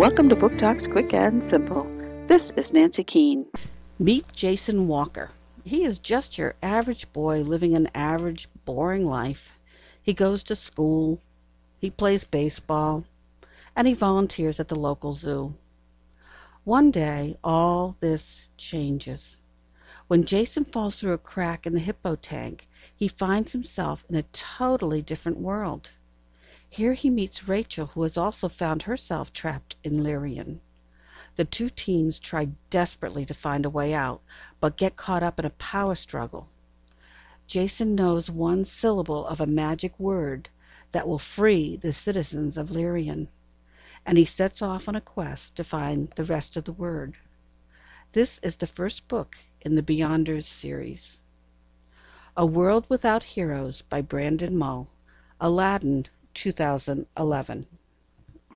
Welcome to Book Talks Quick and Simple. This is Nancy Keane. Meet Jason Walker. He is just your average boy living an average, boring life. He goes to school, he plays baseball, and he volunteers at the local zoo. One day, all this changes. When Jason falls through a crack in the hippo tank, he finds himself in a totally different world. Here he meets Rachel, who has also found herself trapped in Lyrian. The two teens try desperately to find a way out, but get caught up in a power struggle. Jason knows one syllable of a magic word that will free the citizens of Lyrian, and he sets off on a quest to find the rest of the word. This is the first book in the Beyonders series. A World Without Heroes by Brandon Mull. Aladdin 2011